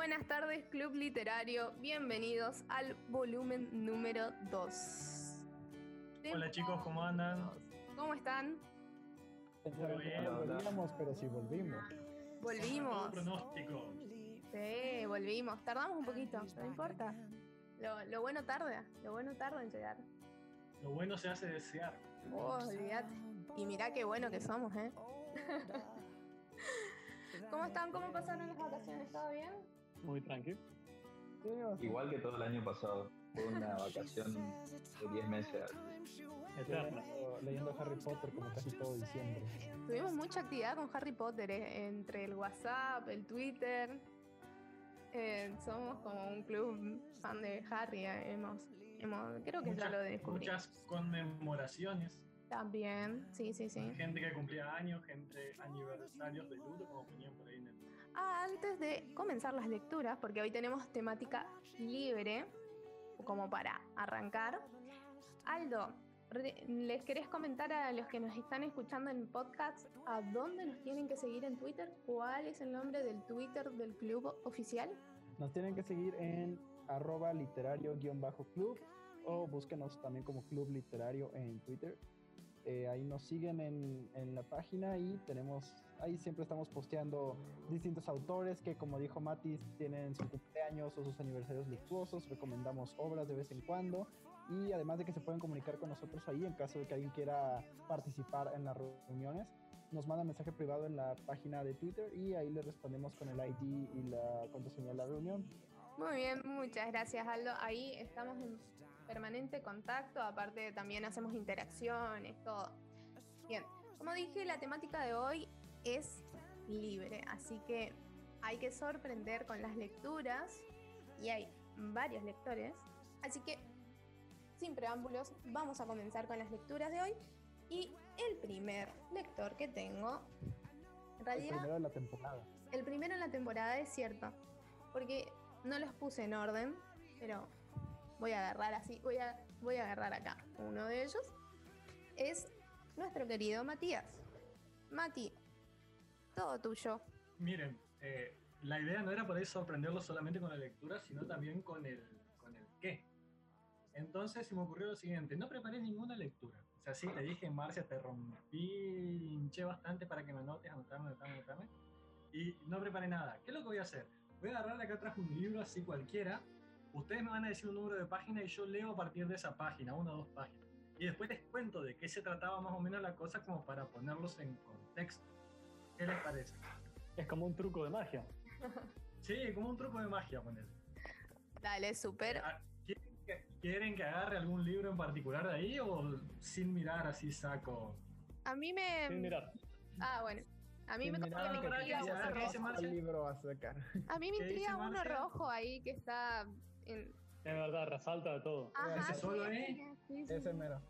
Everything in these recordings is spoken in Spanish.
buenas tardes, Club Literario. Bienvenidos al volumen número 2. Hola chicos, ¿cómo andan? ¿Cómo están? Volvíamos, pero sí volvimos. Volvimos. pronóstico. Sí, volvimos. Tardamos un poquito, no importa. Lo, lo bueno tarda, lo bueno tarda en llegar. Lo bueno se hace desear. Oh, olvídate. Y mirá qué bueno que somos, ¿eh? ¿Cómo están? ¿Cómo pasaron las vacaciones? ¿Todo bien? Muy tranquilo. Igual que todo el año pasado. Fue una vacación de 10 meses. Eterna. Leyendo, leyendo Harry Potter como casi todo diciembre. Tuvimos mucha actividad con Harry Potter, ¿eh? entre el WhatsApp, el Twitter. Eh, somos como un club fan de Harry. eh, Hemos, hemos, creo que ya Muchas- lo descubrí. Muchas conmemoraciones. También, sí, sí, sí. Gente que cumplía años, gente aniversarios de luto, como ponían antes de comenzar las lecturas, porque hoy tenemos temática libre, como para arrancar. Aldo, ¿les querés comentar a los que nos están escuchando en podcast a dónde nos tienen que seguir en Twitter? ¿Cuál es el nombre del Twitter del club oficial? Nos tienen que seguir en arroba literario-club o búsquenos también como Club Literario en Twitter. Eh, ahí nos siguen en, en la página y tenemos, ahí siempre estamos posteando distintos autores que como dijo Matis tienen su cumpleaños o sus aniversarios luctuosos, recomendamos obras de vez en cuando y además de que se pueden comunicar con nosotros ahí en caso de que alguien quiera participar en las reuniones. Nos manda mensaje privado en la página de Twitter y ahí le respondemos con el ID y la contraseña de la reunión. Muy bien, muchas gracias Aldo. Ahí estamos en permanente contacto, aparte también hacemos interacciones, todo. Bien, como dije, la temática de hoy es libre, así que hay que sorprender con las lecturas y hay varios lectores. Así que, sin preámbulos, vamos a comenzar con las lecturas de hoy. Y el primer lector que tengo, en El realidad... primero de la temporada. El primero en la temporada es cierto, porque no los puse en orden, pero voy a agarrar así, voy a, voy a agarrar acá. Uno de ellos es nuestro querido Matías. Mati, todo tuyo. Miren, eh, la idea no era por ahí sorprenderlos solamente con la lectura, sino también con el, con el qué. Entonces se me ocurrió lo siguiente, no preparé ninguna lectura. O sea, sí, te dije, Marcia, te rompí, hinché bastante para que me anotes, anotarme, anotarme, anotarme. Y no preparé nada. ¿Qué es lo que voy a hacer? Voy a agarrar de acá atrás un libro así cualquiera. Ustedes me van a decir un número de página y yo leo a partir de esa página, una o dos páginas. Y después les cuento de qué se trataba más o menos la cosa como para ponerlos en contexto. ¿Qué les parece? Es como un truco de magia. Sí, como un truco de magia, poner. Dale, súper. ¿Quieren que, quieren que agarre algún libro en particular de ahí o sin mirar así saco? A mí me... Sin mirar. Ah, bueno. A mí me, Sin como mirar que me intriga uno rojo. Libro a sacar. A mí me ¿Qué intriga uno Marcia? rojo ahí que está en... Es verdad, resalta de todo. Ajá, ¿Ese solo sí, ahí? sí, sí. Ese mero.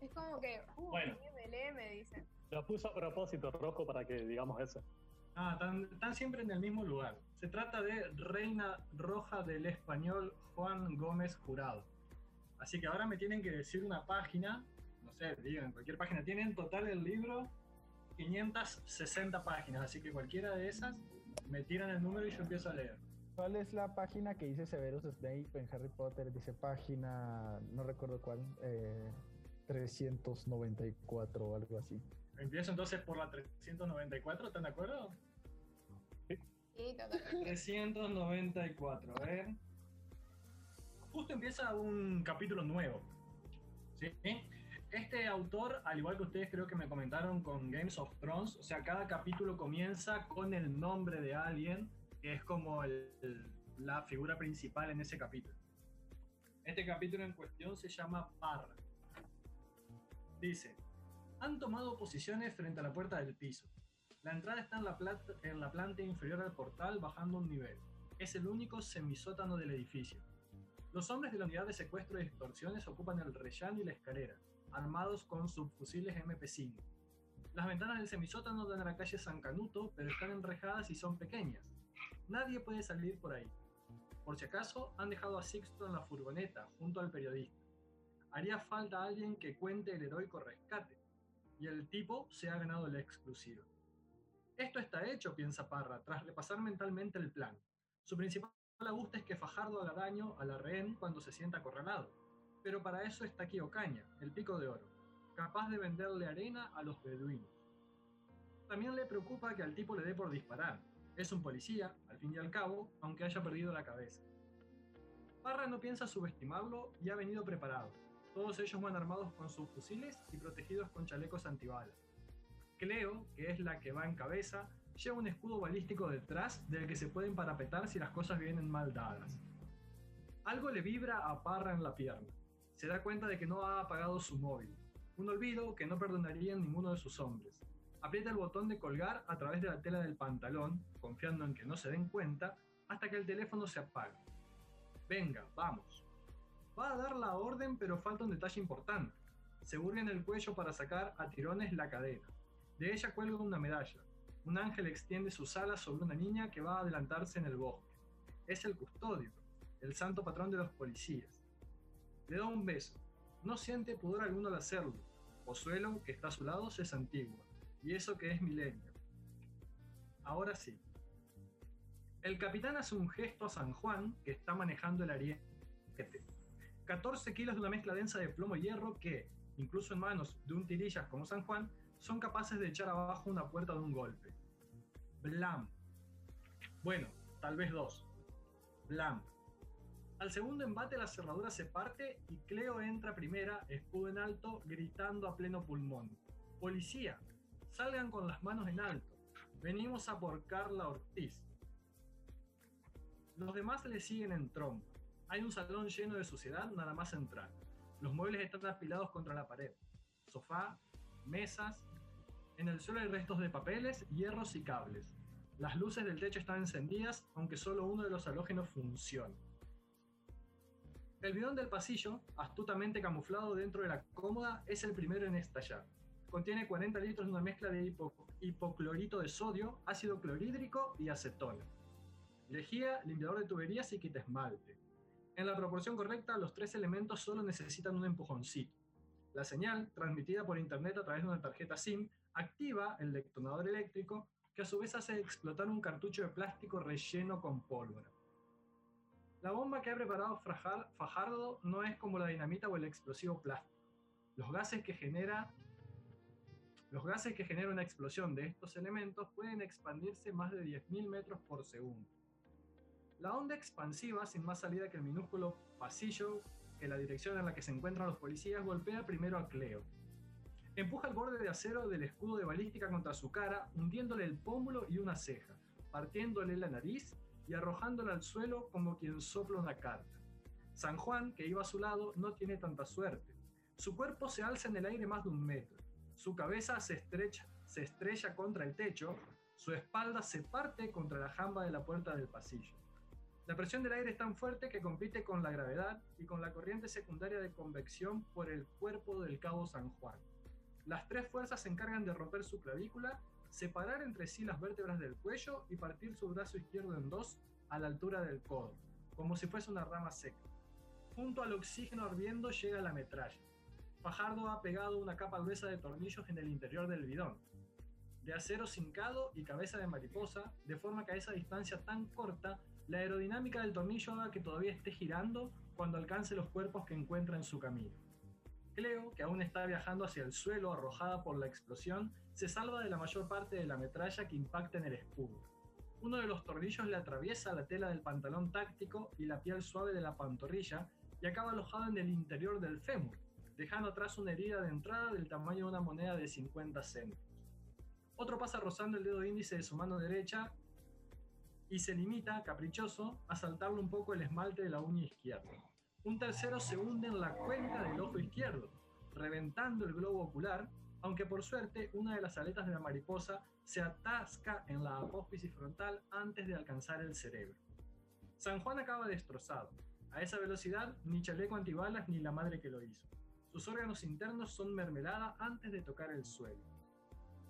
Es como que... Uh, Bueno. léeme, léeme, dicen. Lo puso a propósito rojo para que digamos eso. Ah, están, están siempre en el mismo lugar. Se trata de Reina Roja del Español Juan Gómez Jurado. Así que ahora me tienen que decir una página, no sé, digan cualquier página. Tiene en total el libro 560 páginas, así que cualquiera de esas me tiran el número y yo empiezo a leer. ¿Cuál es la página que dice Severus Snape en Harry Potter? Dice página, no recuerdo cuál, eh, 394 o algo así. Empiezo entonces por la 394, ¿están de acuerdo? Sí, total. 394, a ver. Justo empieza un capítulo nuevo. ¿sí? Este autor, al igual que ustedes creo que me comentaron con Games of Thrones, o sea, cada capítulo comienza con el nombre de alguien que es como el- el- la figura principal en ese capítulo. Este capítulo en cuestión se llama Parra. Dice, han tomado posiciones frente a la puerta del piso. La entrada está en la, plata- en la planta inferior al portal bajando un nivel. Es el único semisótano del edificio. Los hombres de la unidad de secuestro y extorsiones ocupan el rellano y la escalera, armados con subfusiles MP5. Las ventanas del semisótano dan a la calle San Canuto, pero están enrejadas y son pequeñas. Nadie puede salir por ahí. Por si acaso, han dejado a Sixto en la furgoneta, junto al periodista. Haría falta alguien que cuente el heroico rescate, y el tipo se ha ganado la exclusiva. Esto está hecho, piensa Parra, tras repasar mentalmente el plan. Su principal angustia es que Fajardo haga daño a la rehén cuando se sienta acorralado. Pero para eso está aquí Ocaña, el pico de oro, capaz de venderle arena a los beduinos. También le preocupa que al tipo le dé por disparar. Es un policía, al fin y al cabo, aunque haya perdido la cabeza. Parra no piensa subestimarlo y ha venido preparado. Todos ellos van armados con sus fusiles y protegidos con chalecos antibalas. Cleo, que es la que va en cabeza, lleva un escudo balístico detrás del que se pueden parapetar si las cosas vienen mal dadas. Algo le vibra a Parra en la pierna. Se da cuenta de que no ha apagado su móvil. Un olvido que no perdonaría ninguno de sus hombres. Aprieta el botón de colgar a través de la tela del pantalón, confiando en que no se den cuenta, hasta que el teléfono se apaga. Venga, vamos. Va a dar la orden, pero falta un detalle importante. Se burga en el cuello para sacar a tirones la cadena. De ella cuelga una medalla. Un ángel extiende sus alas sobre una niña que va a adelantarse en el bosque. Es el custodio, el santo patrón de los policías. Le da un beso. No siente pudor alguno al hacerlo. Pozuelo, que está a su lado, se santigua. Y eso que es milenio. Ahora sí. El capitán hace un gesto a San Juan, que está manejando el ariete. 14 kilos de una mezcla densa de plomo y hierro que, incluso en manos de un tirillas como San Juan, son capaces de echar abajo una puerta de un golpe. Blam. Bueno, tal vez dos. Blam. Al segundo embate la cerradura se parte y Cleo entra primera, escudo en alto, gritando a pleno pulmón. Policía, salgan con las manos en alto. Venimos a por Carla Ortiz. Los demás le siguen en trompa. Hay un salón lleno de suciedad nada más entrar. Los muebles están apilados contra la pared. Sofá, mesas. En el suelo hay restos de papeles, hierros y cables. Las luces del techo están encendidas, aunque solo uno de los halógenos funciona. El bidón del pasillo, astutamente camuflado dentro de la cómoda, es el primero en estallar. Contiene 40 litros de una mezcla de hipo- hipoclorito de sodio, ácido clorhídrico y acetona. Lejía, limpiador de tuberías y kit esmalte. En la proporción correcta, los tres elementos solo necesitan un empujoncito. La señal, transmitida por internet a través de una tarjeta SIM, activa el detonador eléctrico, que a su vez hace explotar un cartucho de plástico relleno con pólvora. La bomba que ha preparado Fajardo no es como la dinamita o el explosivo plástico. Los gases que genera una explosión de estos elementos pueden expandirse más de 10.000 metros por segundo. La onda expansiva, sin más salida que el minúsculo pasillo que la dirección en la que se encuentran los policías, golpea primero a Cleo. Empuja el borde de acero del escudo de balística contra su cara, hundiéndole el pómulo y una ceja, partiéndole la nariz y arrojándola al suelo como quien sopla una carta. San Juan, que iba a su lado, no tiene tanta suerte. Su cuerpo se alza en el aire más de un metro. Su cabeza se, estrecha, se estrella contra el techo, su espalda se parte contra la jamba de la puerta del pasillo. La presión del aire es tan fuerte que compite con la gravedad y con la corriente secundaria de convección por el cuerpo del cabo San Juan. Las tres fuerzas se encargan de romper su clavícula, separar entre sí las vértebras del cuello y partir su brazo izquierdo en dos a la altura del codo, como si fuese una rama seca. Junto al oxígeno ardiendo llega la metralla. Fajardo ha pegado una capa gruesa de tornillos en el interior del bidón, de acero cincado y cabeza de mariposa, de forma que a esa distancia tan corta, la aerodinámica del tornillo haga que todavía esté girando cuando alcance los cuerpos que encuentra en su camino. Cleo, que aún está viajando hacia el suelo arrojada por la explosión, se salva de la mayor parte de la metralla que impacta en el escudo. Uno de los tornillos le atraviesa la tela del pantalón táctico y la piel suave de la pantorrilla y acaba alojado en el interior del fémur, dejando atrás una herida de entrada del tamaño de una moneda de 50 céntimos. Otro pasa rozando el dedo índice de su mano derecha y se limita, caprichoso, a saltarle un poco el esmalte de la uña izquierda. Un tercero se hunde en la cuenca del ojo izquierdo, reventando el globo ocular, aunque por suerte una de las aletas de la mariposa se atasca en la apófisis frontal antes de alcanzar el cerebro. San Juan acaba destrozado. A esa velocidad, ni chaleco antibalas ni la madre que lo hizo. Sus órganos internos son mermelada antes de tocar el suelo.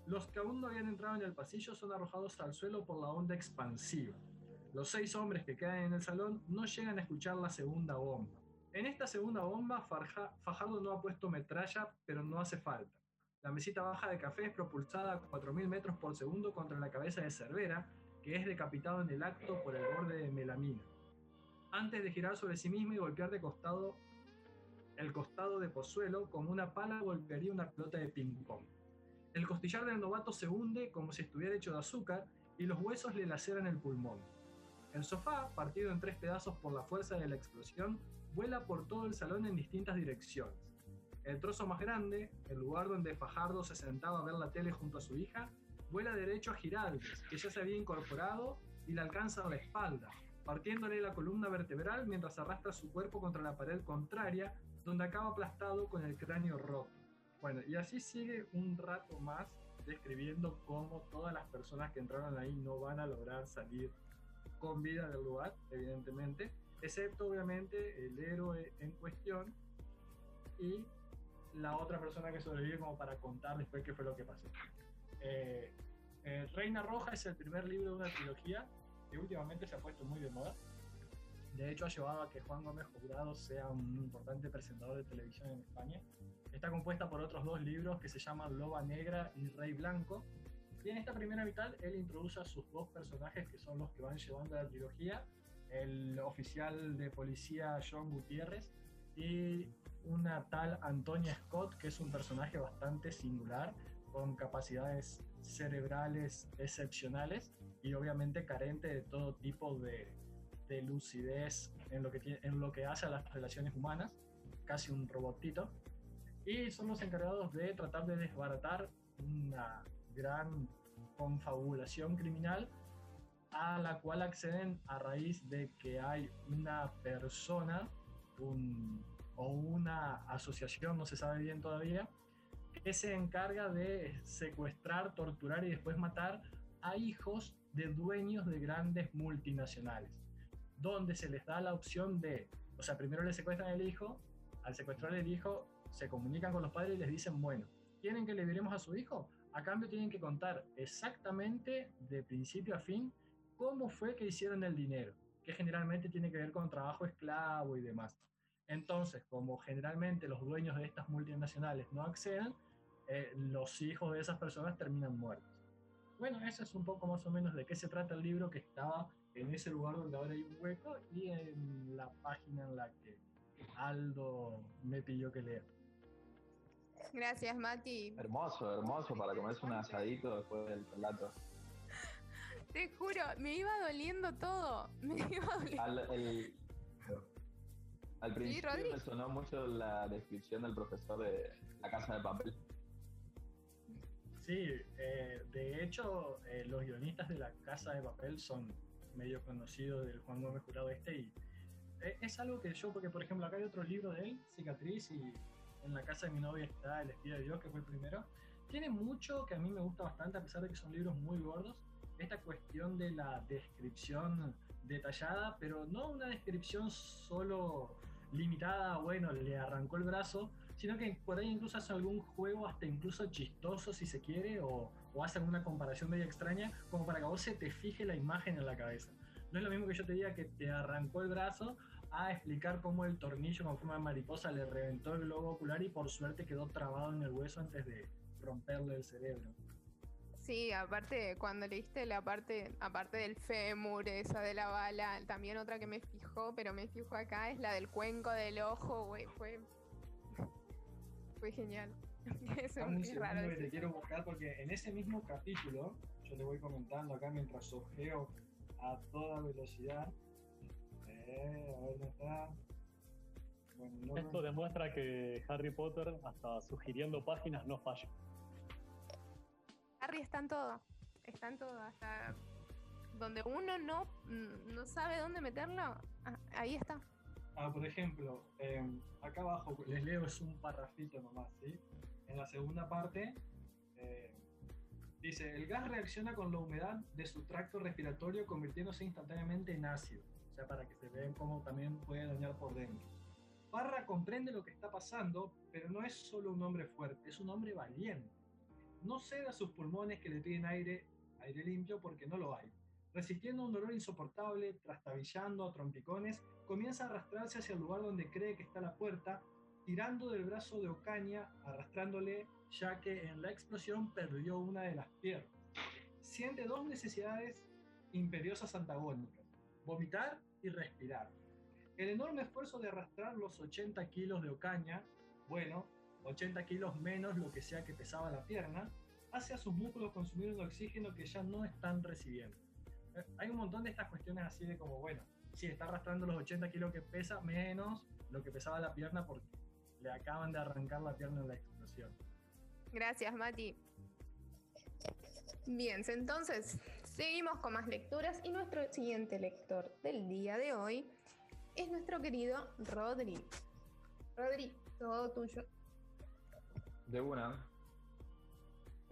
Los que aún no habían entrado en el pasillo son arrojados al suelo por la onda expansiva. Los seis hombres que quedan en el salón no llegan a escuchar la segunda bomba. En esta segunda bomba, Fajardo no ha puesto metralla, pero no hace falta. La mesita baja de café es propulsada a 4.000 metros por segundo contra la cabeza de Cervera, que es decapitado en el acto por el borde de melamina. Antes de girar sobre sí mismo y golpear de costado el costado de Pozuelo, como una pala golpearía una pelota de ping-pong. El costillar del novato se hunde como si estuviera hecho de azúcar y los huesos le laceran el pulmón. El sofá, partido en tres pedazos por la fuerza de la explosión, vuela por todo el salón en distintas direcciones. El trozo más grande, el lugar donde Fajardo se sentaba a ver la tele junto a su hija, vuela derecho a Giraldes, que ya se había incorporado y le alcanza a la espalda, partiéndole la columna vertebral mientras arrastra su cuerpo contra la pared contraria, donde acaba aplastado con el cráneo roto. Bueno, y así sigue un rato más describiendo cómo todas las personas que entraron ahí no van a lograr salir con vida del lugar, evidentemente, excepto obviamente el héroe en cuestión y la otra persona que sobrevive como para contar después qué fue lo que pasó. Eh, eh, Reina Roja es el primer libro de una trilogía que últimamente se ha puesto muy de moda. De hecho, ha llevado a que Juan Gómez Jurado sea un importante presentador de televisión en España. Está compuesta por otros dos libros que se llaman Loba Negra y Rey Blanco. Y en esta primera mitad, él introduce a sus dos personajes que son los que van llevando la trilogía: el oficial de policía John Gutiérrez y una tal Antonia Scott, que es un personaje bastante singular, con capacidades cerebrales excepcionales y obviamente carente de todo tipo de, de lucidez en lo, que tiene, en lo que hace a las relaciones humanas, casi un robotito. Y son los encargados de tratar de desbaratar una gran confabulación criminal a la cual acceden a raíz de que hay una persona un, o una asociación, no se sabe bien todavía, que se encarga de secuestrar, torturar y después matar a hijos de dueños de grandes multinacionales, donde se les da la opción de, o sea, primero le secuestran el hijo, al secuestrar el hijo se comunican con los padres y les dicen, bueno, ¿quieren que liberemos a su hijo? A cambio tienen que contar exactamente de principio a fin cómo fue que hicieron el dinero, que generalmente tiene que ver con trabajo esclavo y demás. Entonces, como generalmente los dueños de estas multinacionales no acceden, eh, los hijos de esas personas terminan muertos. Bueno, eso es un poco más o menos de qué se trata el libro que estaba en ese lugar donde ahora hay un hueco y en la página en la que Aldo me pidió que lea. Gracias, Mati. Hermoso, hermoso para comerse un asadito después del relato. Te juro, me iba doliendo todo. Me iba doliendo. Al, el- al principio me sonó mucho la descripción del profesor de La Casa de Papel. Sí, eh, de hecho, eh, los guionistas de La Casa de Papel son medio conocidos del Juan Gómez Jurado este y es algo que yo, porque por ejemplo acá hay otro libro de él, Cicatriz, y en la casa de mi novia está El Espía de Dios, que fue el primero. Tiene mucho que a mí me gusta bastante, a pesar de que son libros muy gordos, esta cuestión de la descripción detallada, pero no una descripción solo limitada, bueno, le arrancó el brazo, sino que por ahí incluso hace algún juego hasta incluso chistoso si se quiere, o, o hace alguna comparación medio extraña, como para que a vos se te fije la imagen en la cabeza. No es lo mismo que yo te diga que te arrancó el brazo a explicar cómo el tornillo con forma de mariposa le reventó el globo ocular y por suerte quedó trabado en el hueso antes de romperle el cerebro. Sí, aparte, cuando leíste la parte, aparte del fémur, esa de la bala, también otra que me fijó, pero me fijo acá, es la del cuenco del ojo, güey, fue. Fue genial. Es muy raro. que te quiero buscar porque en ese mismo capítulo, yo te voy comentando acá mientras ojeo a toda velocidad. Eh, a ver dónde está. Bueno, no- Esto demuestra que Harry Potter, hasta sugiriendo páginas, no falla. Harry está en todo. Está en todo. Hasta donde uno no, no sabe dónde meterlo, ah, ahí está. Ah, por ejemplo, eh, acá abajo les leo es un parrafito nomás, ¿sí? En la segunda parte eh, dice, el gas reacciona con la humedad de su tracto respiratorio convirtiéndose instantáneamente en ácido, o sea, para que se vean cómo también puede dañar por dentro. Parra comprende lo que está pasando, pero no es solo un hombre fuerte, es un hombre valiente. No cede a sus pulmones que le piden aire, aire limpio porque no lo hay. Resistiendo un dolor insoportable, trastabillando a trompicones, comienza a arrastrarse hacia el lugar donde cree que está la puerta, tirando del brazo de Ocaña, arrastrándole, ya que en la explosión perdió una de las piernas. Siente dos necesidades imperiosas antagónicas, vomitar y respirar. El enorme esfuerzo de arrastrar los 80 kilos de Ocaña, bueno, 80 kilos menos lo que sea que pesaba la pierna, hace a sus músculos consumir un oxígeno que ya no están recibiendo. Eh, Hay un montón de estas cuestiones así de como, bueno, sí, está arrastrando los 80 kilos que pesa menos lo que pesaba la pierna porque le acaban de arrancar la pierna en la explosión. Gracias, Mati. Bien, entonces seguimos con más lecturas y nuestro siguiente lector del día de hoy es nuestro querido Rodri. Rodri, todo tuyo. De una.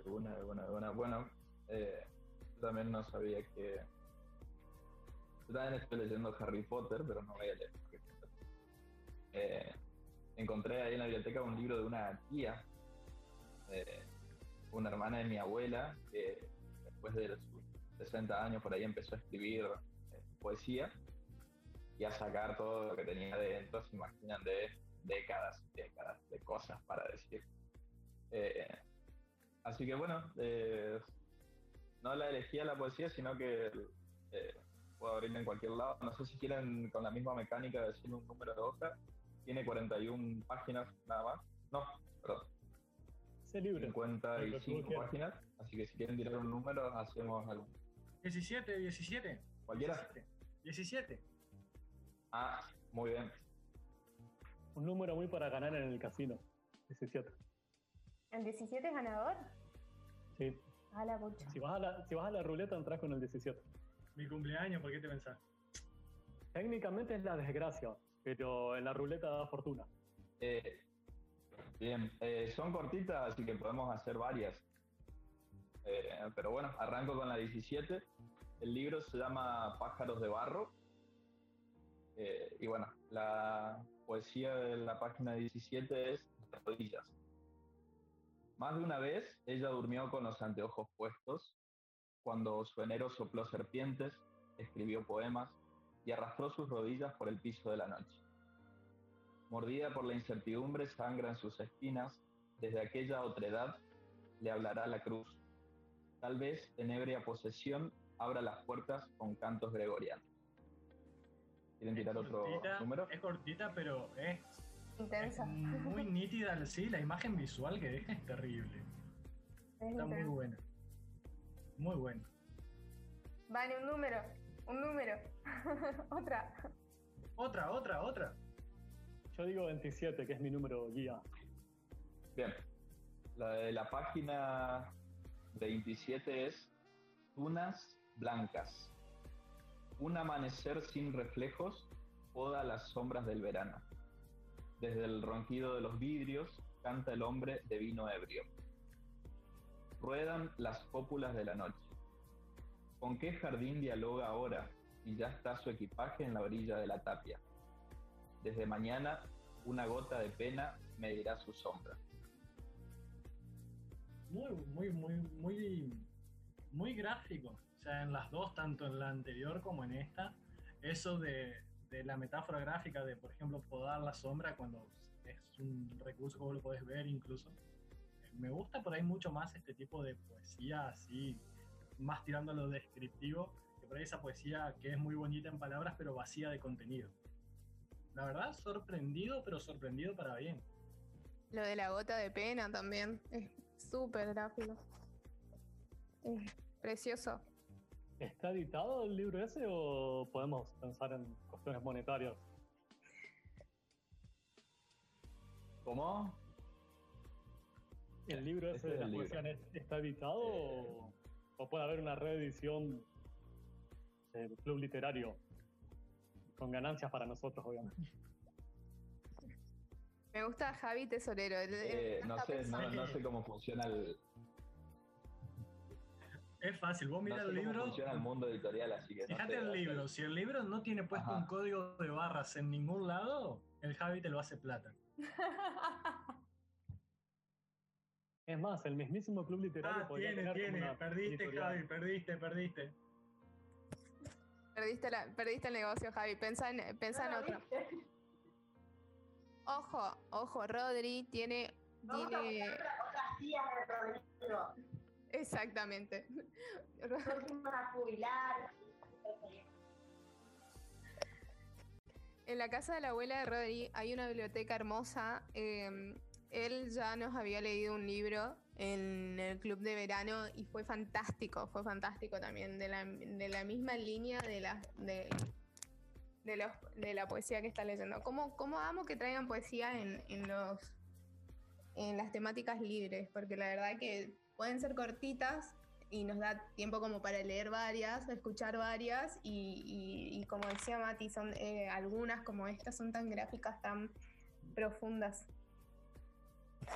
De una, de una, de una. Bueno, eh, también no sabía que. Yo también estoy leyendo Harry Potter, pero no voy a leer. Eh, encontré ahí en la biblioteca un libro de una tía, eh, una hermana de mi abuela, que después de sus 60 años por ahí empezó a escribir eh, poesía y a sacar todo lo que tenía dentro, se imaginan de décadas y décadas de cosas para decir. Eh, así que bueno, eh, no la elegí a la poesía, sino que eh, puedo abrirla en cualquier lado. No sé si quieren con la misma mecánica de decir un número de hoja. Tiene 41 páginas nada más. No, perdón, Sé libre. Lo que tú 55 quieras. páginas. Así que si quieren tirar un número, hacemos algo. 17, 17. ¿Cualquiera? 17. 17. Ah, muy bien. Un número muy para ganar en el casino. 17. ¿El 17 es ganador? Sí. A la bocha. Si vas a la, si vas a la ruleta, entras con el 17. Mi cumpleaños, ¿por qué te pensás? Técnicamente es la desgracia, pero en la ruleta da fortuna. Eh, bien, eh, son cortitas, así que podemos hacer varias. Eh, pero bueno, arranco con la 17. El libro se llama Pájaros de Barro. Eh, y bueno, la poesía de la página 17 es Rodillas. Más de una vez ella durmió con los anteojos puestos. Cuando su enero sopló serpientes, escribió poemas y arrastró sus rodillas por el piso de la noche. Mordida por la incertidumbre, sangran sus espinas. Desde aquella otredad le hablará la cruz. Tal vez en ebria posesión abra las puertas con cantos gregorianos. ¿Quieren tirar otro cortita, número? Es cortita, pero es, es Intensa. muy nítida. Sí, la imagen visual que deja es terrible. Es Está muy buena. Muy buena. Vale, un número. Un número. Otra. Otra, otra, otra. Yo digo 27, que es mi número guía. Bien. La de la página 27 es Tunas Blancas. Un amanecer sin reflejos poda las sombras del verano. Desde el ronquido de los vidrios canta el hombre de vino ebrio. Ruedan las cópulas de la noche. ¿Con qué jardín dialoga ahora? Y ya está su equipaje en la orilla de la tapia. Desde mañana, una gota de pena medirá su sombra. Muy, muy, muy, muy, muy gráfico. O sea, en las dos, tanto en la anterior como en esta, eso de, de la metáfora gráfica de, por ejemplo, podar la sombra cuando es un recurso como lo podés ver incluso. Me gusta por ahí mucho más este tipo de poesía así, más tirando a lo descriptivo, que por ahí esa poesía que es muy bonita en palabras, pero vacía de contenido. La verdad, sorprendido, pero sorprendido para bien. Lo de la gota de pena también. Súper. Es precioso. ¿Está editado el libro ese o podemos pensar en cuestiones monetarias? ¿Cómo? ¿El libro ese Ese de es las poesías está editado o, o puede haber una reedición del club literario? Con ganancias para nosotros, obviamente. Me gusta Javi Tesorero. Eh, no sé, no, no sé cómo funciona el, Es fácil, vos no mira sé el cómo libro, funciona el mundo editorial, así que no Fíjate sé, el libro, si el libro no tiene puesto Ajá. un código de barras en ningún lado, el Javi te lo hace plata. Es más, el mismísimo club literario Ah, podría tiene, tiene. Perdiste, editorial. Javi, perdiste, perdiste. perdiste, la, perdiste el negocio, Javi. Pensa en, pensa en otro. Ojo, ojo, Rodri tiene. Vamos a tiene... buscar otra- otras tías de Rodrigo. Exactamente. A jubilar. En la casa de la abuela de Rodri hay una biblioteca hermosa. eh, él ya nos había leído un libro en el club de verano y fue fantástico, fue fantástico también, de la, de la misma línea de la, de, de los, de la poesía que está leyendo. ¿Cómo, cómo amo que traigan poesía en, en, los, en las temáticas libres? Porque la verdad que pueden ser cortitas y nos da tiempo como para leer varias, escuchar varias y, y- y como decía Mati, son eh, algunas como estas son tan gráficas, tan profundas.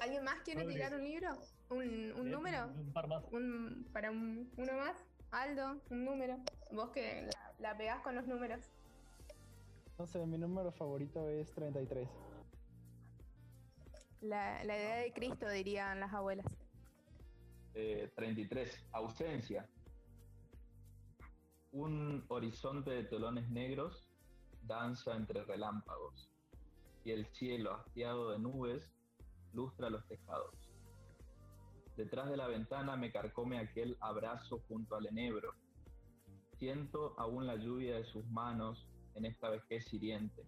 ¿Alguien más quiere tirar un libro? ¿Un, un Eh, número? Un par más. Un, ¿Para un- uno más? Aldo, un número. Vos que la, la pegás con los números. No sé, mi número favorito es 33. La, la idea de Cristo, dirían las abuelas. Eh, 33. Ausencia. Un horizonte de telones negros danza entre relámpagos y el cielo hastiado de nubes lustra los tejados. Detrás de la ventana me carcome aquel abrazo junto al enebro. Siento aún la lluvia de sus manos en esta vejez hiriente.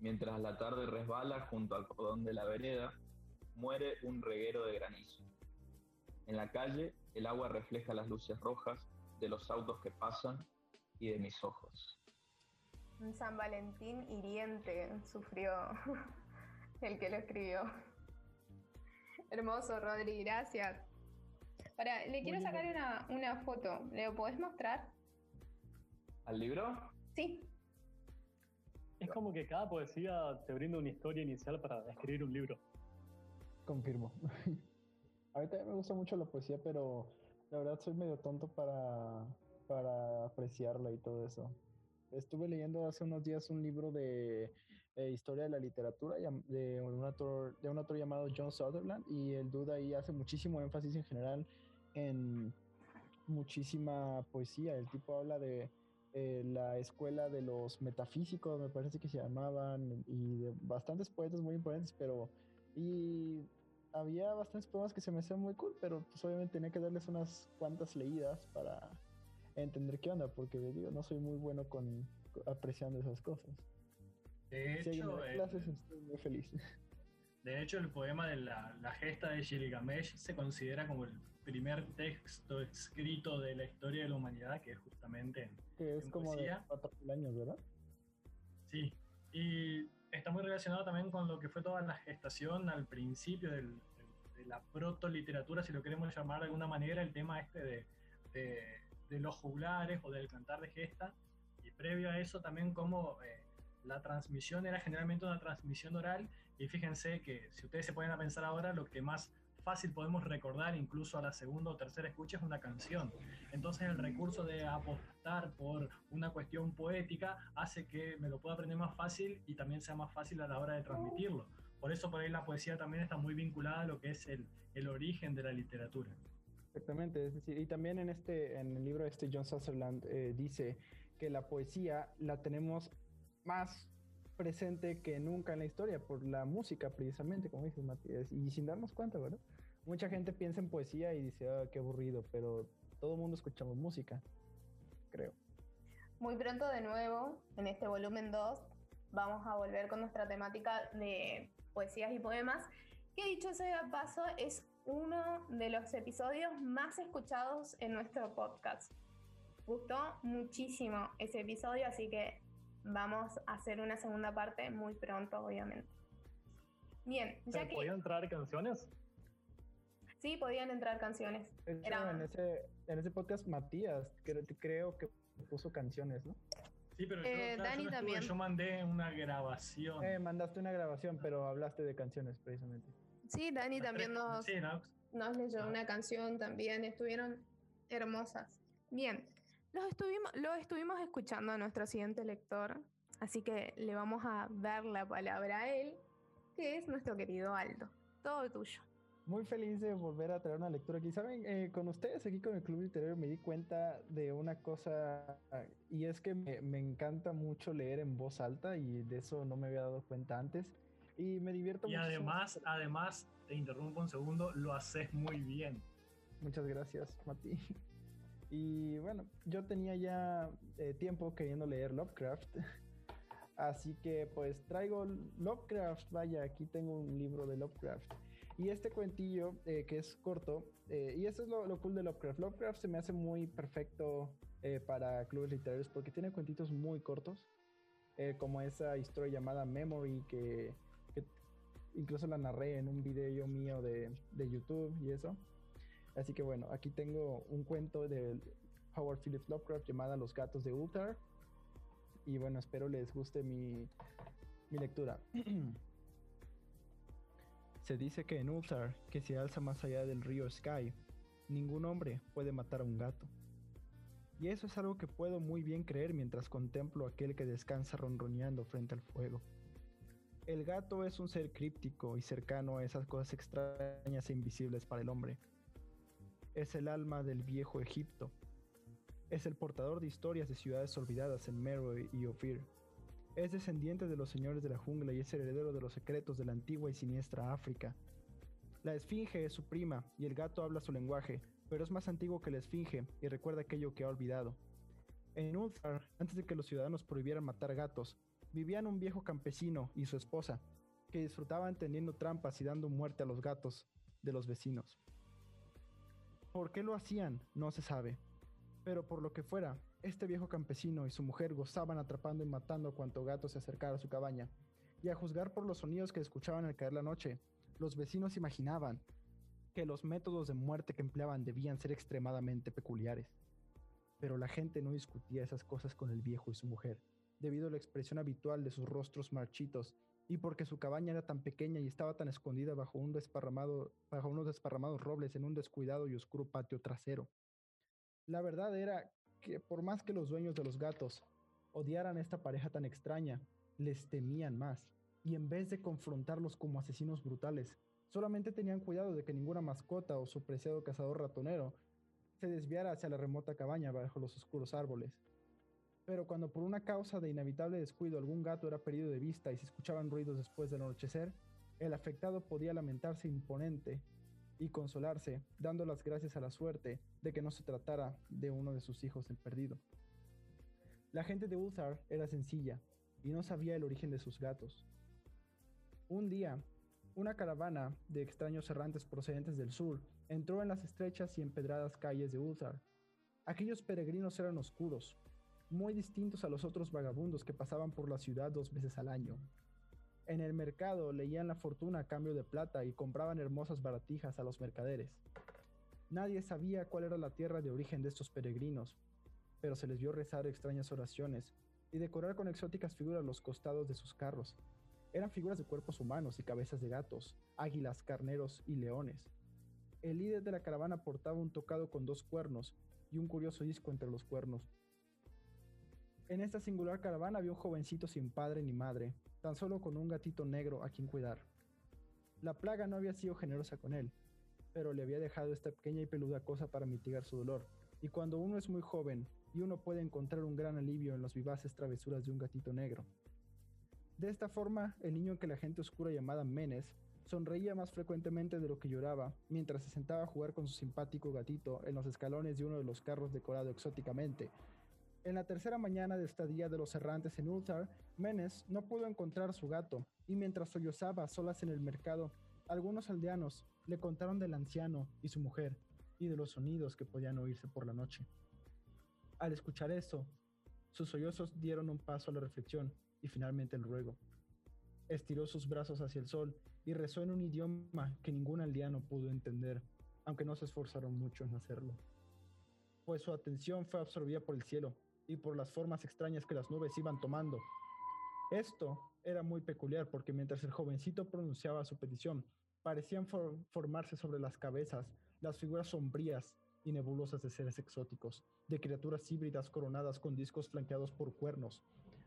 Mientras la tarde resbala junto al cordón de la vereda, muere un reguero de granizo. En la calle, el agua refleja las luces rojas de los autos que pasan y de mis ojos. Un San Valentín hiriente sufrió el que lo escribió. Hermoso, Rodri, gracias. Para, le quiero sacar una, una foto. ¿Le podés mostrar? ¿Al libro? Sí. Es como que cada poesía te brinda una historia inicial para escribir un libro. Confirmo. A mí también me gusta mucho la poesía, pero la verdad soy medio tonto para, para apreciarla y todo eso. Estuve leyendo hace unos días un libro de eh, historia de la literatura llam- de un, autor, de un autor llamado John Sutherland y el duda ahí hace muchísimo énfasis en general en muchísima poesía. El tipo habla de eh, la escuela de los metafísicos, me parece que se llamaban, y de bastantes poetas muy importantes, pero y había bastantes poemas que se me hacían muy cool, pero pues obviamente tenía que darles unas cuantas leídas para entender qué onda, porque digo, no soy muy bueno con apreciando esas cosas. De Si hecho, da eh, clases, estoy muy feliz. de hecho, el poema de la, la gesta de Gilgamesh se considera como el primer texto escrito de la historia de la humanidad, que es justamente en, que es en como de poesía. 4.000 años, ¿verdad? Sí, y está muy relacionado también con lo que fue toda la gestación al principio del- del- de la proto-literatura, si lo queremos llamar de alguna manera, el tema este de, de- de los juglares o del cantar de gesta, y previo a eso también como eh, la transmisión era generalmente una transmisión oral, y fíjense que si ustedes se ponen a pensar ahora, lo que más fácil podemos recordar incluso a la segunda o tercera escucha es una canción. Entonces el recurso de apostar por una cuestión poética hace que me lo pueda aprender más fácil y también sea más fácil a la hora de transmitirlo. Por eso por ahí la poesía también está muy vinculada a lo que es el, el origen de la literatura. Exactamente, es decir, y también en este, en el libro este John Sutherland eh, dice que la poesía la tenemos más presente que nunca en la historia por la música precisamente, como dices Matías, y sin darnos cuenta, ¿verdad? Mucha gente piensa en poesía y dice, ah, qué aburrido, pero todo el mundo escuchamos música, creo. Muy pronto de nuevo, en este volumen 2, vamos a volver con nuestra temática de poesías y poemas, que dicho sea de paso, es uno de los episodios más escuchados en nuestro podcast. Gustó muchísimo ese episodio, así que vamos a hacer una segunda parte muy pronto, obviamente. Bien, ya ¿Pero que ¿Podían entrar canciones? sí podían entrar canciones. De hecho, Era- en, ese, en ese podcast Matías creo, creo que puso canciones, ¿no? Sí, pero yo, Eh, yo Dani no estuve, también. yo mandé una grabación. Eh, mandaste una grabación, pero hablaste de canciones precisamente. Sí, Dani también nos, sí, ¿no? nos leyó Ah. una canción también, estuvieron hermosas. Bien, los estuvimos, lo estuvimos escuchando a nuestro siguiente lector, así que le vamos a dar la palabra a él, que es nuestro querido Aldo. Todo tuyo. Muy feliz de volver a traer una lectura aquí. Saben, Eh, con ustedes aquí con el Club Literario me di cuenta de una cosa y es que me, me encanta mucho leer en voz alta y de eso no me había dado cuenta antes. Y me divierto Y muchísimo. además, además, te interrumpo un segundo, lo haces muy bien. Muchas gracias, Mati. Y bueno, yo tenía ya eh, tiempo queriendo leer Lovecraft. Así que pues traigo Lovecraft, vaya, aquí tengo un libro de Lovecraft. Y este cuentillo, eh, que es corto, eh, y eso es lo, lo cool de Lovecraft. Lovecraft se me hace muy perfecto para clubes literarios porque tiene cuentitos muy cortos, como esa historia llamada Memory, que, que incluso la narré en un video mío de, de YouTube y eso. Así que bueno, aquí tengo un cuento de Howard Phillips Lovecraft llamada Los gatos de Ultar. Y bueno, espero les guste mi, mi lectura. Se dice que en Ultar, que se alza más allá del río Sky, ningún hombre puede matar a un gato. Y eso es algo que puedo muy bien creer mientras contemplo aquel que descansa ronroneando frente al fuego. El gato es un ser críptico y cercano a esas cosas extrañas e invisibles para el hombre. Es el alma del viejo Egipto. Es el portador de historias de ciudades olvidadas en Meroe y Ophir. Es descendiente de los señores de la jungla y es heredero de los secretos de la antigua y siniestra África. La esfinge es su prima y el gato habla su lenguaje, pero es más antiguo que la esfinge y recuerda aquello que ha olvidado. En Ulthar, antes de que los ciudadanos prohibieran matar gatos, vivían un viejo campesino y su esposa, que disfrutaban tendiendo trampas y dando muerte a los gatos de los vecinos. ¿Por qué lo hacían? No se sabe. Pero por lo que fuera, este viejo campesino y su mujer gozaban atrapando y matando a cuanto gato se acercara a su cabaña. Y a juzgar por los sonidos que escuchaban al caer la noche, los vecinos imaginaban que los métodos de muerte que empleaban debían ser extremadamente peculiares. Pero la gente no discutía esas cosas con el viejo y su mujer, debido a la expresión habitual de sus rostros marchitos y porque su cabaña era tan pequeña y estaba tan escondida bajo, un desparramado, bajo unos desparramados robles en un descuidado y oscuro patio trasero. La verdad era que por más que los dueños de los gatos odiaran a esta pareja tan extraña, les temían más, y en vez de confrontarlos como asesinos brutales, solamente tenían cuidado de que ninguna mascota o su preciado cazador ratonero se desviara hacia la remota cabaña bajo los oscuros árboles. Pero cuando por una causa de inevitable descuido algún gato era perdido de vista y se escuchaban ruidos después del anochecer, el afectado podía lamentarse imponente y consolarse, dando las gracias a la suerte de que no se tratara de uno de sus hijos el perdido. La gente de Ulthar era sencilla y no sabía el origen de sus gatos. Un día, una caravana de extraños errantes procedentes del sur entró en las estrechas y empedradas calles de Ulthar. Aquellos peregrinos eran oscuros, muy distintos a los otros vagabundos que pasaban por la ciudad dos veces al año. En el mercado leían la fortuna a cambio de plata y compraban hermosas baratijas a los mercaderes. Nadie sabía cuál era la tierra de origen de estos peregrinos, pero se les vio rezar extrañas oraciones y decorar con exóticas figuras los costados de sus carros. Eran figuras de cuerpos humanos y cabezas de gatos, águilas, carneros y leones. El líder de la caravana portaba un tocado con dos cuernos y un curioso disco entre los cuernos. En esta singular caravana había un jovencito sin padre ni madre, tan solo con un gatito negro a quien cuidar. La plaga no había sido generosa con él, pero le había dejado esta pequeña y peluda cosa para mitigar su dolor, y cuando uno es muy joven y uno puede encontrar un gran alivio en las vivaces travesuras de un gatito negro. De esta forma, el niño que la gente oscura llamada Menes sonreía más frecuentemente de lo que lloraba mientras se sentaba a jugar con su simpático gatito en los escalones de uno de los carros decorado exóticamente. En la tercera mañana de estadía de los errantes en Ulthar, Menes no pudo encontrar su gato, y mientras sollozaba solas en el mercado, algunos aldeanos le contaron del anciano y su mujer, y de los sonidos que podían oírse por la noche. Al escuchar eso, sus sollozos dieron un paso a la reflexión y finalmente el ruego. Estiró sus brazos hacia el sol y rezó en un idioma que ningún aldeano pudo entender, aunque no se esforzaron mucho en hacerlo. Pues su atención fue absorbida por el cielo y por las formas extrañas que las nubes iban tomando. Esto era muy peculiar porque mientras el jovencito pronunciaba su petición, parecían for formarse sobre las cabezas las figuras sombrías y nebulosas de seres exóticos, de criaturas híbridas coronadas con discos flanqueados por cuernos.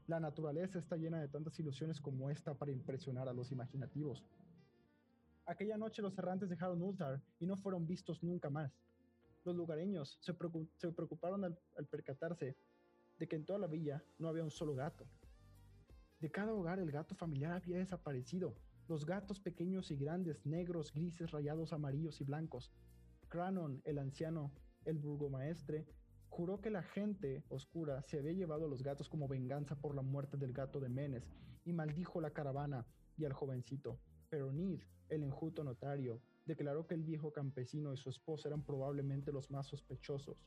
La naturaleza está llena de tantas ilusiones como esta para impresionar a los imaginativos. Aquella noche los errantes dejaron Ulthar y no fueron vistos nunca más. Los lugareños se, preocu- se preocuparon al percatarse de que en toda la villa no había un solo gato. De cada hogar el gato familiar había desaparecido. Los gatos pequeños y grandes, negros, grises, rayados, amarillos y blancos. Cranon, el anciano, el burgomaestre, juró que la gente oscura se había llevado a los gatos como venganza por la muerte del gato de Menes y maldijo la caravana y al jovencito. Pero Nid, el enjuto notario, declaró que el viejo campesino y su esposa eran probablemente los más sospechosos.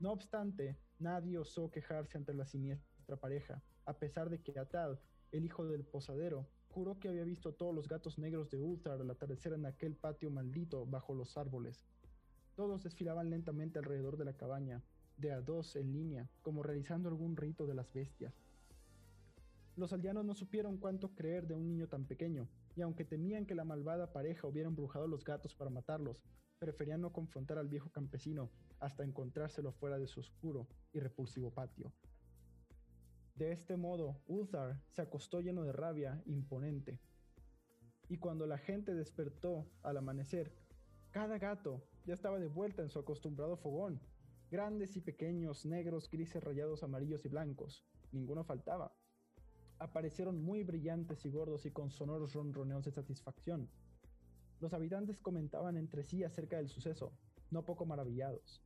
No obstante, nadie osó quejarse ante la siniestra pareja, a pesar de que Atal, el hijo del posadero, juró que había visto todos los gatos negros de Ulthar al atardecer en aquel patio maldito bajo los árboles. Todos desfilaban lentamente alrededor de la cabaña, de a dos en línea, como realizando algún rito de las bestias. Los aldeanos no supieron cuánto creer de un niño tan pequeño, y aunque temían que la malvada pareja hubiera embrujado a los gatos para matarlos, preferían no confrontar al viejo campesino hasta encontrárselo fuera de su oscuro y repulsivo patio. De este modo, Ulthar se acostó lleno de rabia imponente. Y cuando la gente despertó al amanecer, cada gato ya estaba de vuelta en su acostumbrado fogón. Grandes y pequeños, negros, grises, rayados, amarillos y blancos. Ninguno faltaba. Aparecieron muy brillantes y gordos y con sonoros ronroneos de satisfacción. Los habitantes comentaban entre sí acerca del suceso, no poco maravillados.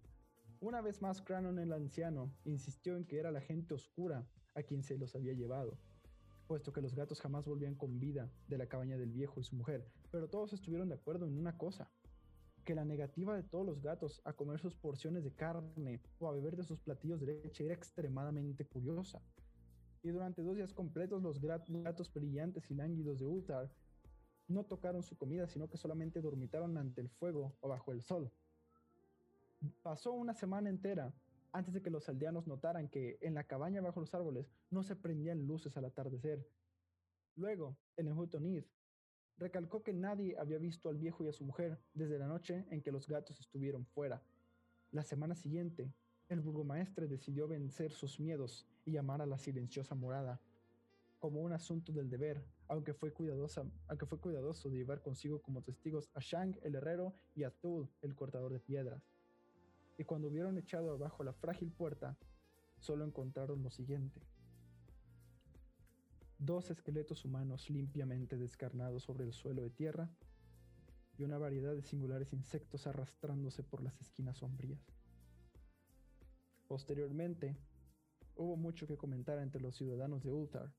Una vez más, Cranon el anciano insistió en que era la gente oscura a quien se los había llevado, puesto que los gatos jamás volvían con vida de la cabaña del viejo y su mujer, pero todos estuvieron de acuerdo en una cosa, que la negativa de todos los gatos a comer sus porciones de carne o a beber de sus platillos de leche era extremadamente curiosa. Y durante dos días completos los gatos brillantes y lánguidos de Ulthar no tocaron su comida, sino que solamente dormitaron ante el fuego o bajo el sol. Pasó una semana entera antes de que los aldeanos notaran que en la cabaña bajo los árboles no se prendían luces al atardecer. Luego, el enjuto Nid recalcó que nadie había visto al viejo y a su mujer desde la noche en que los gatos estuvieron fuera. La semana siguiente, el burgomaestre decidió vencer sus miedos y llamar a la silenciosa morada como un asunto del deber, aunque fue, cuidadoso de llevar consigo como testigos a Shang el herrero y a Tul el cortador de piedras. Y cuando hubieron echado abajo la frágil puerta, solo encontraron lo siguiente. Dos esqueletos humanos limpiamente descarnados sobre el suelo de tierra y una variedad de singulares insectos arrastrándose por las esquinas sombrías. Posteriormente, hubo mucho que comentar entre los ciudadanos de Ultar.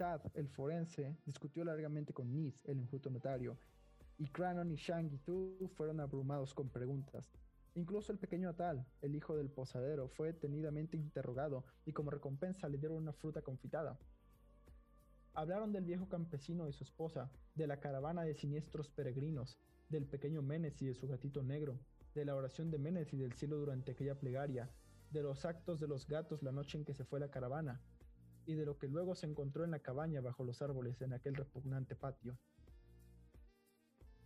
Sad, el forense, discutió largamente con Nid, el enjuto notario, y Cranon y Shang y Tu fueron abrumados con preguntas. Incluso el pequeño Atal, el hijo del posadero, fue detenidamente interrogado y como recompensa le dieron una fruta confitada. Hablaron del viejo campesino y su esposa, de la caravana de siniestros peregrinos, del pequeño Menes y de su gatito negro, de la oración de Menes y del cielo durante aquella plegaria, de los actos de los gatos la noche en que se fue la caravana, y de lo que luego se encontró en la cabaña bajo los árboles en aquel repugnante patio.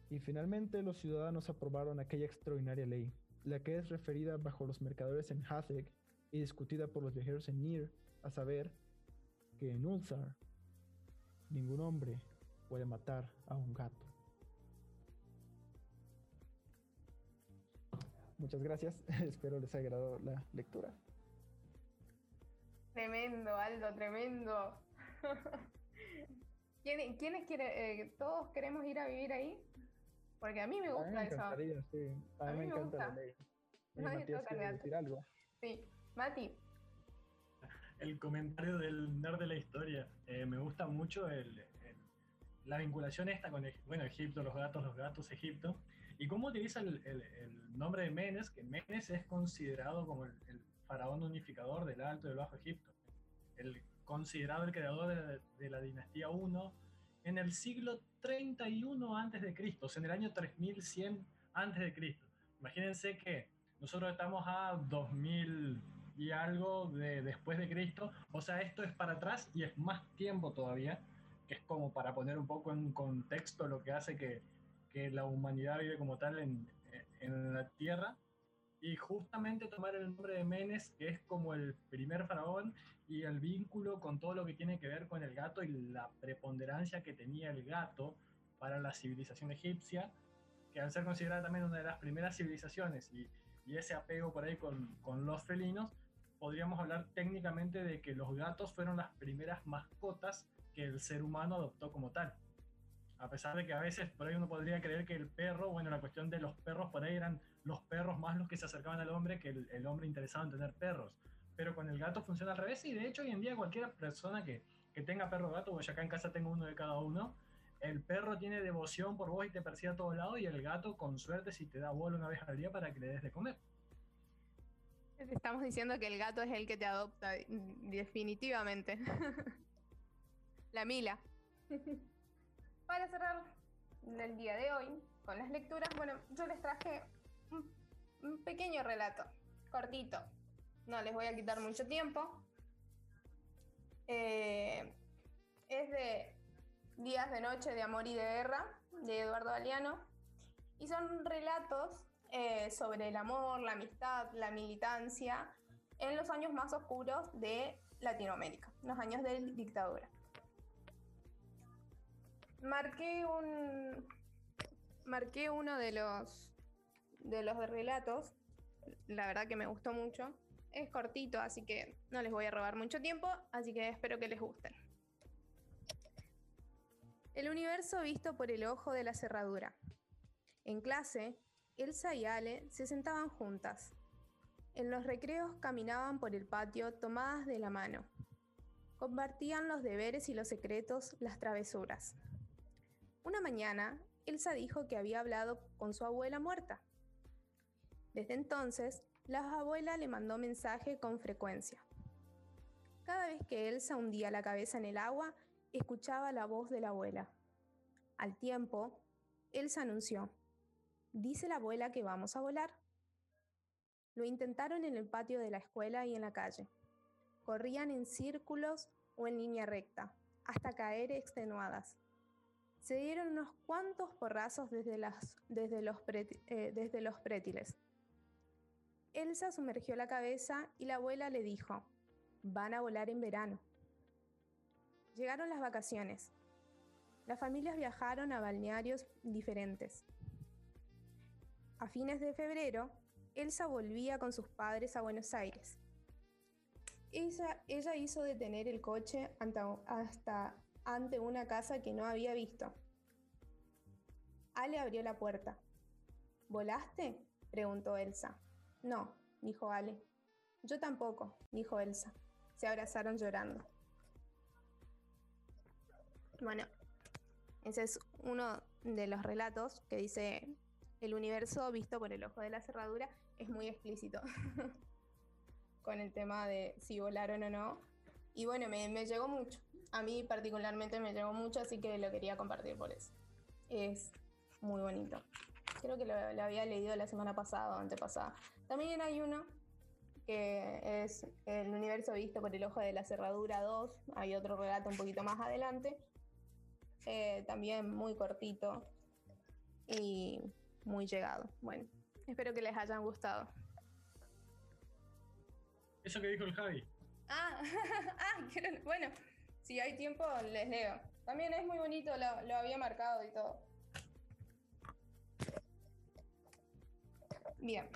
Y finalmente los ciudadanos aprobaron aquella extraordinaria ley, la que es referida bajo los mercadores en Hatheg y discutida por los viajeros en Nir, a saber que en Ulthar ningún hombre puede matar a un gato. Muchas gracias, espero les haya agradado la lectura. Tremendo, Aldo, tremendo. ¿Quién- ¿Quiénes quieren? ¿Todos queremos ir a vivir ahí? Porque a mí me A mí gusta me eso. sí. A, A mí mí me me encanta la gusta. ley. Matías quiere decir algo. Sí. Mati, el comentario del nerd de la historia. Eh, me gusta mucho el, el- la vinculación esta con, bueno, Egipto, los gatos, los gatos, Egipto. Y cómo utiliza el, el- el nombre de Menes, que Menes es considerado como el, el faraón unificador del Alto y del Bajo Egipto. El considerado el creador de, de la dinastía 1 en el siglo 31 antes de Cristo, o sea, en el año 3100 antes de Cristo. Imagínense que nosotros estamos a 2000 y algo de después de Cristo, o sea, esto es para atrás y es más tiempo todavía, que es como para poner un poco en contexto lo que hace que, que la humanidad vive como tal en, en la Tierra. Y justamente tomar el nombre de Menes, que es como el primer faraón, y el vínculo con todo lo que tiene que ver con el gato y la preponderancia que tenía el gato para la civilización egipcia, que al ser considerada también una de las primeras civilizaciones y, ese apego por ahí con los felinos, podríamos hablar técnicamente de que los gatos fueron las primeras mascotas que el ser humano adoptó como tal. A pesar de que a veces por ahí uno podría creer que el perro, bueno, la cuestión de los perros por ahí eran los perros más los que se acercaban al hombre que el, el hombre interesado en tener perros. Pero con el gato funciona al revés y de hecho hoy en día cualquier persona que, que tenga perro o gato, o yo acá en casa tengo uno de cada uno, el perro tiene devoción por vos y te persigue a todos lados y el gato con suerte si te da bola una vez al día para que le des de comer. Estamos diciendo que el gato es el que te adopta, definitivamente. La Mila. Para cerrar el día de hoy con las lecturas, bueno, yo les traje un, un pequeño relato, cortito. No les voy a quitar mucho tiempo. Eh, es de Días de Noche de Amor y de Guerra, de Eduardo Galeano. Y son relatos eh, sobre el amor, la amistad, la militancia en los años más oscuros de Latinoamérica, los años de dictadura. Marqué un marqué uno de los de los relatos, la verdad que me gustó mucho. Es cortito, así que no les voy a robar mucho tiempo, así que espero que les gusten. El universo visto por el ojo de la cerradura. En clase, Elsa y Ale se sentaban juntas. En los recreos caminaban por el patio tomadas de la mano. Compartían los deberes y los secretos, las travesuras. Una mañana, Elsa dijo que había hablado con su abuela muerta. Desde entonces, la abuela le mandó mensaje con frecuencia. Cada vez que Elsa hundía la cabeza en el agua, escuchaba la voz de la abuela. Al tiempo, Elsa anunció, dice la abuela que vamos a volar. Lo intentaron en el patio de la escuela y en la calle. Corrían en círculos o en línea recta, hasta caer extenuadas. Se dieron unos cuantos porrazos desde, las, desde, los, eh, desde los prétiles. Elsa sumergió la cabeza y la abuela le dijo, van a volar en verano. Llegaron las vacaciones. Las familias viajaron a balnearios diferentes. A fines de febrero, Elsa volvía con sus padres a Buenos Aires. Ella, ella hizo detener el coche hasta, hasta ante una casa que no había visto. Ale abrió la puerta. ¿Volaste? preguntó Elsa. No, dijo Ale. Yo tampoco, dijo Elsa. Se abrazaron llorando. Bueno, ese es uno de los relatos que dice el universo visto por el ojo de la cerradura. Es muy explícito con el tema de si volaron o no. Y bueno, me, me llegó mucho. A mí particularmente me llegó mucho, así que lo quería compartir por eso. Es muy bonito. Creo que lo, lo, había leído la semana pasada o antepasada. También hay uno que es El universo visto por el ojo de la cerradura 2. Hay otro relato un poquito más adelante. Eh, también muy cortito y muy llegado. Bueno, espero que les hayan gustado. Eso que dijo el Javi. Ah, ah bueno, si hay tiempo les leo. También es muy bonito, lo, había marcado y todo. Bien.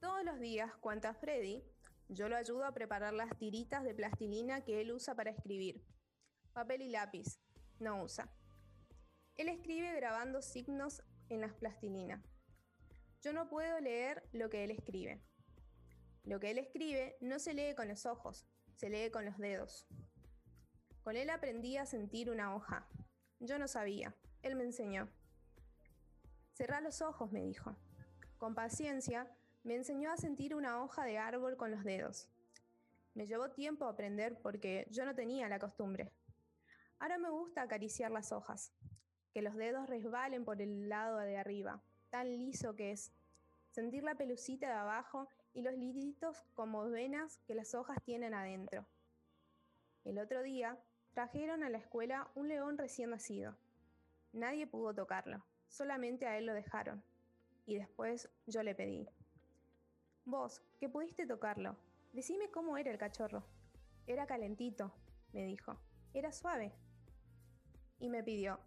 Todos los días, cuenta Freddy, yo lo ayudo a preparar las tiritas de plastilina que él usa para escribir. Papel y lápiz, no usa. Él escribe grabando signos en las plastilinas. Yo no puedo leer lo que él escribe. Lo que él escribe no se lee con los ojos, se lee con los dedos. Con él aprendí a sentir una hoja. Yo no sabía, él me enseñó. Cerrá los ojos, me dijo. Con paciencia, me enseñó a sentir una hoja de árbol con los dedos. Me llevó tiempo aprender porque yo no tenía la costumbre. Ahora me gusta acariciar las hojas, que los dedos resbalen por el lado de arriba, tan liso que es. Sentir la pelucita de abajo y los liditos como venas que las hojas tienen adentro. El otro día trajeron a la escuela un león recién nacido. Nadie pudo tocarlo, solamente a él lo dejaron. Y después yo le pedí. Vos, que pudiste tocarlo, decime cómo era el cachorro. Era calentito, me dijo. Era suave. y me pidió,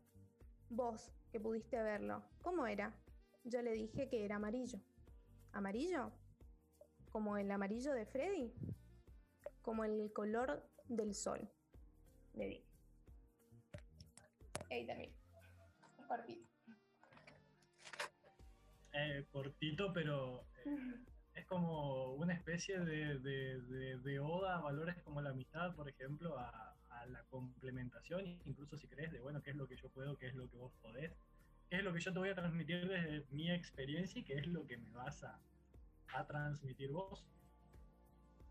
vos que pudiste verlo, ¿cómo era? Yo le dije que era amarillo. ¿Amarillo? ¿Como el amarillo de Freddy? Como el color del sol, le dije. Ahí también. Cortito. Eh, cortito, pero eh, es como una especie de, de- de- de oda a valores como la amistad, por ejemplo, a, a la complementación, incluso si crees de, bueno, qué es lo que yo puedo, qué es lo que vos podés, qué es lo que yo te voy a transmitir desde mi experiencia y qué es lo que me vas a, a transmitir vos.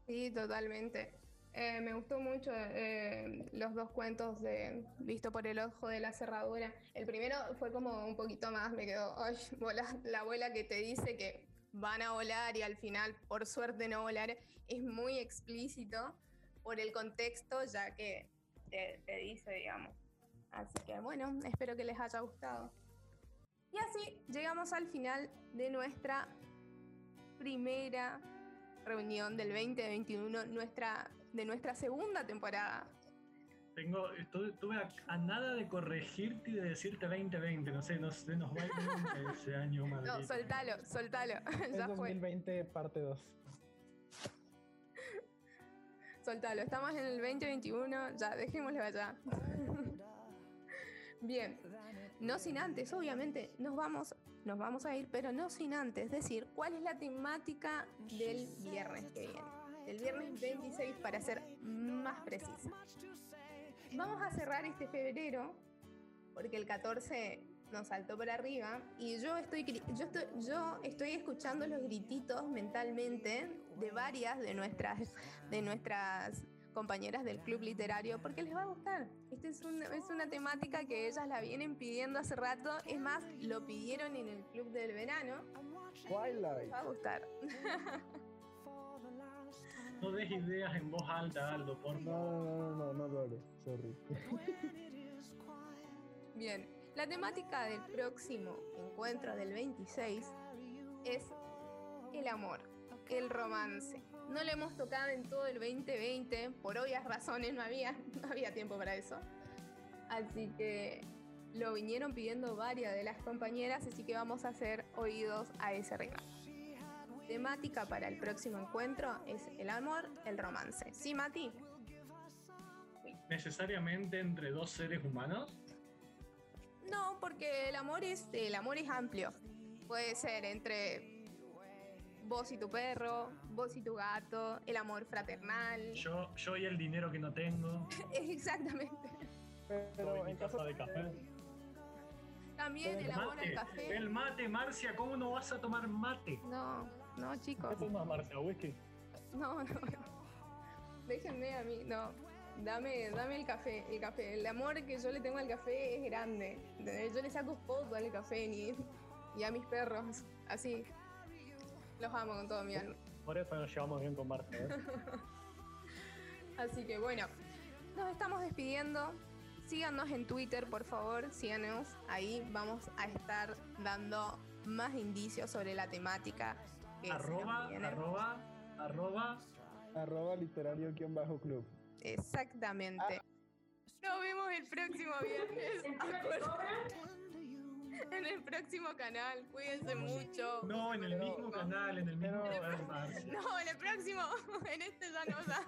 Sí, totalmente. Eh, me gustó mucho eh, los dos cuentos de Visto por el ojo de la cerradura. El primero fue como un poquito más, me quedó, ay, volá", la abuela que te dice que van a volar y al final, por suerte, no volar. Es muy explícito por el contexto, ya que te, te dice, digamos. Así que bueno, espero que les haya gustado. Y así llegamos al final de nuestra primera reunión del 2021, nuestra, de nuestra segunda temporada. Tengo, estuve, estuve a, a nada de corregirte y de decirte 2020, no sé, no sé, nos va a ir ese año, No, maldito. soltalo, soltalo. Es ya fue. 2020 parte 2. Soltalo. Estamos en el 2021, ya, dejémoslo allá. Bien. No sin antes, obviamente, nos vamos, nos vamos a ir, pero no sin antes decir cuál es la temática del viernes que viene. Del viernes 26 para ser más precisa. Vamos a cerrar este febrero porque el 14 nos saltó por arriba y yo estoy, yo estoy, yo estoy escuchando los grititos mentalmente de varias de nuestras, de nuestras compañeras del club literario porque les va a gustar. Esta es una, es una temática que ellas la vienen pidiendo hace rato. Es más, lo pidieron en el club del verano. Les Twilight. va a gustar. No des ideas en voz alta, Aldo, por No, favor. no, no, no, no lo haré. Sorry. Bien, la temática del próximo encuentro del 26 es el amor, el romance. No lo hemos tocado en todo el 2020, por obvias razones no había, no había tiempo para eso. Así que lo vinieron pidiendo varias de las compañeras, así que vamos a hacer oídos a ese reclamo. Temática para el próximo encuentro es el amor, el romance. ¿Sí, Mati? ¿Necesariamente entre dos seres humanos? No, porque el amor es el amor es amplio. Puede ser entre vos y tu perro, vos y tu gato, el amor fraternal. Yo, yo y el dinero que no tengo. Exactamente. Pero en caso de café. También el amor al café. el mate, Marcia, ¿cómo no vas a tomar mate? No, no, chicos. ¿Qué más, Marcia? ¿Whisky? No, no. Déjenme a mí, no. Dame, dame el café, el café. El amor que yo le tengo al café es grande. Yo le saco foto al café ni- y a mis perros. Así. Los amo con todo mi alma. Por eso nos llevamos bien con Marcia. ¿eh? Así que bueno, nos estamos despidiendo. Síganos en Twitter, por favor, síganos. Ahí vamos a estar dando más indicios sobre la temática. que Arroba, arroba, arroba. arroba literario guion bajo club. Exactamente. Nos vemos el próximo viernes. En el próximo canal. Cuídense mucho. No, en el Pero- mismo canal, en el mismo canal. No, en el próximo. En este ya no da.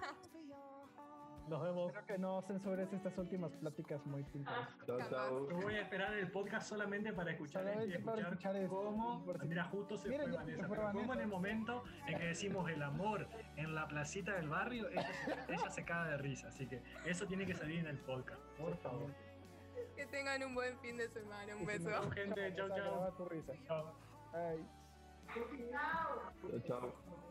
Nos vemos. Espero que no censures estas últimas pláticas muy pintadas. Chao, Capaz. chao. Yo voy a esperar el podcast solamente para escuchar Solamente para escuchar, cómo. por si- Mira, justo se Mira, fue ya Vanessa. se fue Vanessa. en el momento en que decimos el amor en la placita del barrio, ella, se- ella se caga de risa. Así que eso tiene que salir en el podcast, por favor. Que tengan un buen fin de semana. Un beso. Gente, tu risa. Chao. Bye. Chao, chao.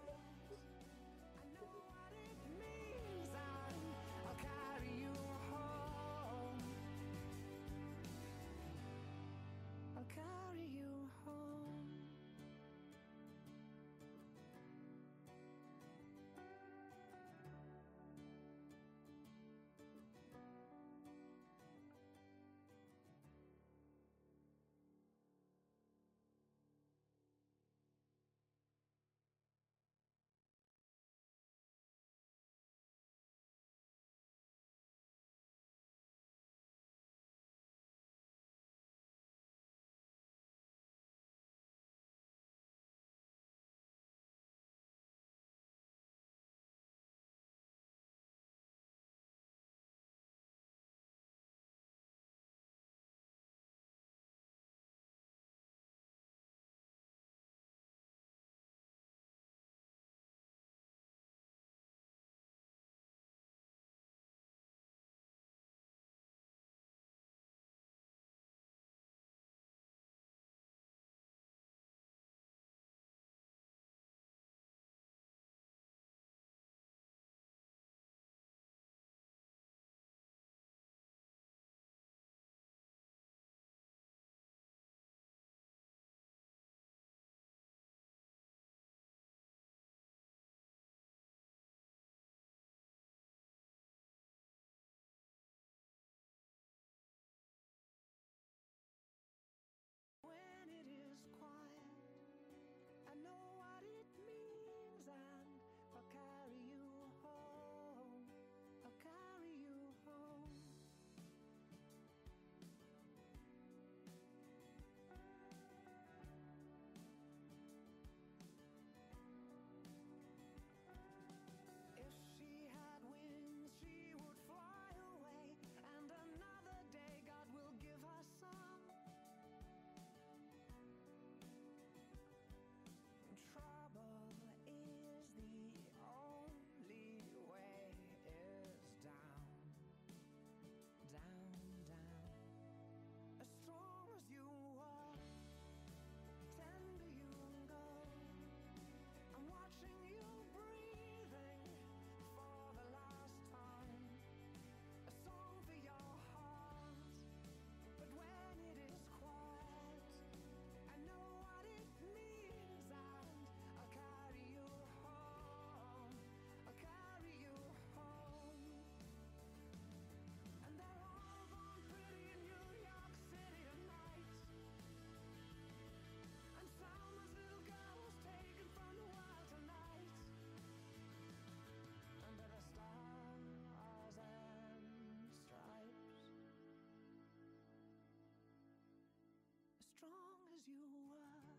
You were,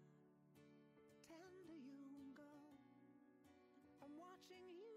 tender you go. I'm watching you.